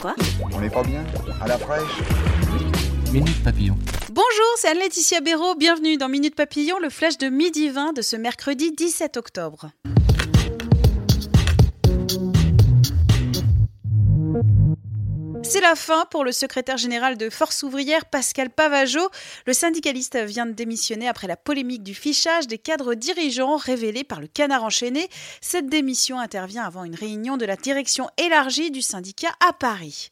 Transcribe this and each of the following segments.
Quoi On n'est pas bien À la fraîche Minute Papillon. Bonjour, c'est Anne-Laetitia Béraud. Bienvenue dans Minute Papillon, le flash de midi 20 de ce mercredi 17 octobre. C'est la fin pour le secrétaire général de Force ouvrière Pascal Pavageau. Le syndicaliste vient de démissionner après la polémique du fichage des cadres dirigeants révélés par le canard enchaîné. Cette démission intervient avant une réunion de la direction élargie du syndicat à Paris.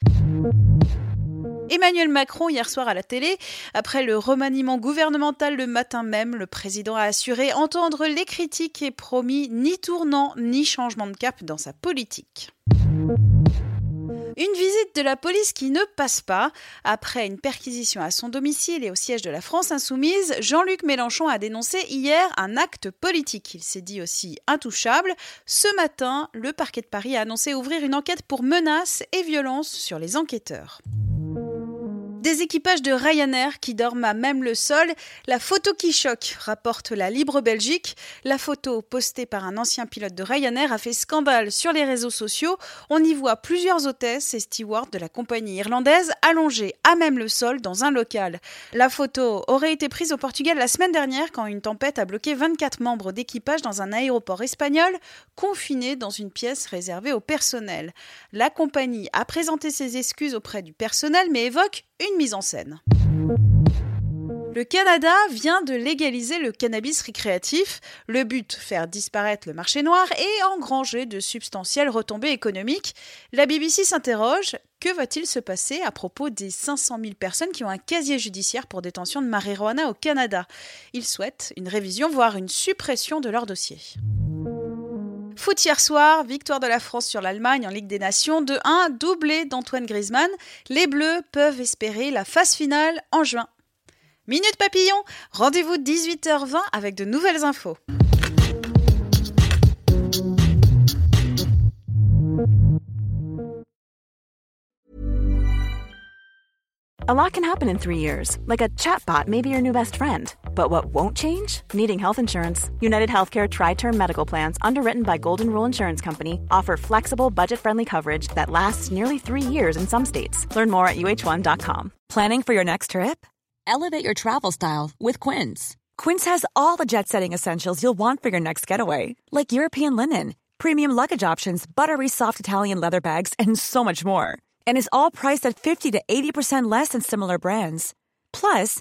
Emmanuel Macron hier soir à la télé. Après le remaniement gouvernemental le matin même, le président a assuré entendre les critiques et promis ni tournant ni changement de cap dans sa politique. Une visite de la police qui ne passe pas. Après une perquisition à son domicile et au siège de la France insoumise, Jean-Luc Mélenchon a dénoncé hier un acte politique. Il s'est dit aussi intouchable. Ce matin, le parquet de Paris a annoncé ouvrir une enquête pour menaces et violences sur les enquêteurs. Des équipages de Ryanair qui dorment à même le sol. La photo qui choque, rapporte la Libre Belgique. La photo postée par un ancien pilote de Ryanair a fait scandale sur les réseaux sociaux. On y voit plusieurs hôtesses et stewards de la compagnie irlandaise allongées à même le sol dans un local. La photo aurait été prise au Portugal la semaine dernière quand une tempête a bloqué 24 membres d'équipage dans un aéroport espagnol, confinés dans une pièce réservée au personnel. La compagnie a présenté ses excuses auprès du personnel mais évoque une mise en scène. Le Canada vient de légaliser le cannabis récréatif. Le but, faire disparaître le marché noir et engranger de substantielles retombées économiques. La BBC s'interroge, que va-t-il se passer à propos des 500 000 personnes qui ont un casier judiciaire pour détention de marijuana au Canada? Ils souhaitent une révision, voire une suppression de leur dossier. Foot hier soir, victoire de la France sur l'Allemagne en Ligue des Nations de 1, doublé d'Antoine Griezmann. Les Bleus peuvent espérer la phase finale en juin. Minute Papillon, rendez-vous 18h20 avec de nouvelles infos. A lot can happen in three years, like a chatbot may be your new best friend. But what won't change? Needing health insurance. United Healthcare Tri Term Medical Plans, underwritten by Golden Rule Insurance Company, offer flexible, budget friendly coverage that lasts nearly three years in some states. Learn more at uh1.com. Planning for your next trip? Elevate your travel style with Quince. Quince has all the jet setting essentials you'll want for your next getaway, like European linen, premium luggage options, buttery soft Italian leather bags, and so much more. And is all priced at 50 to 80% less than similar brands. Plus,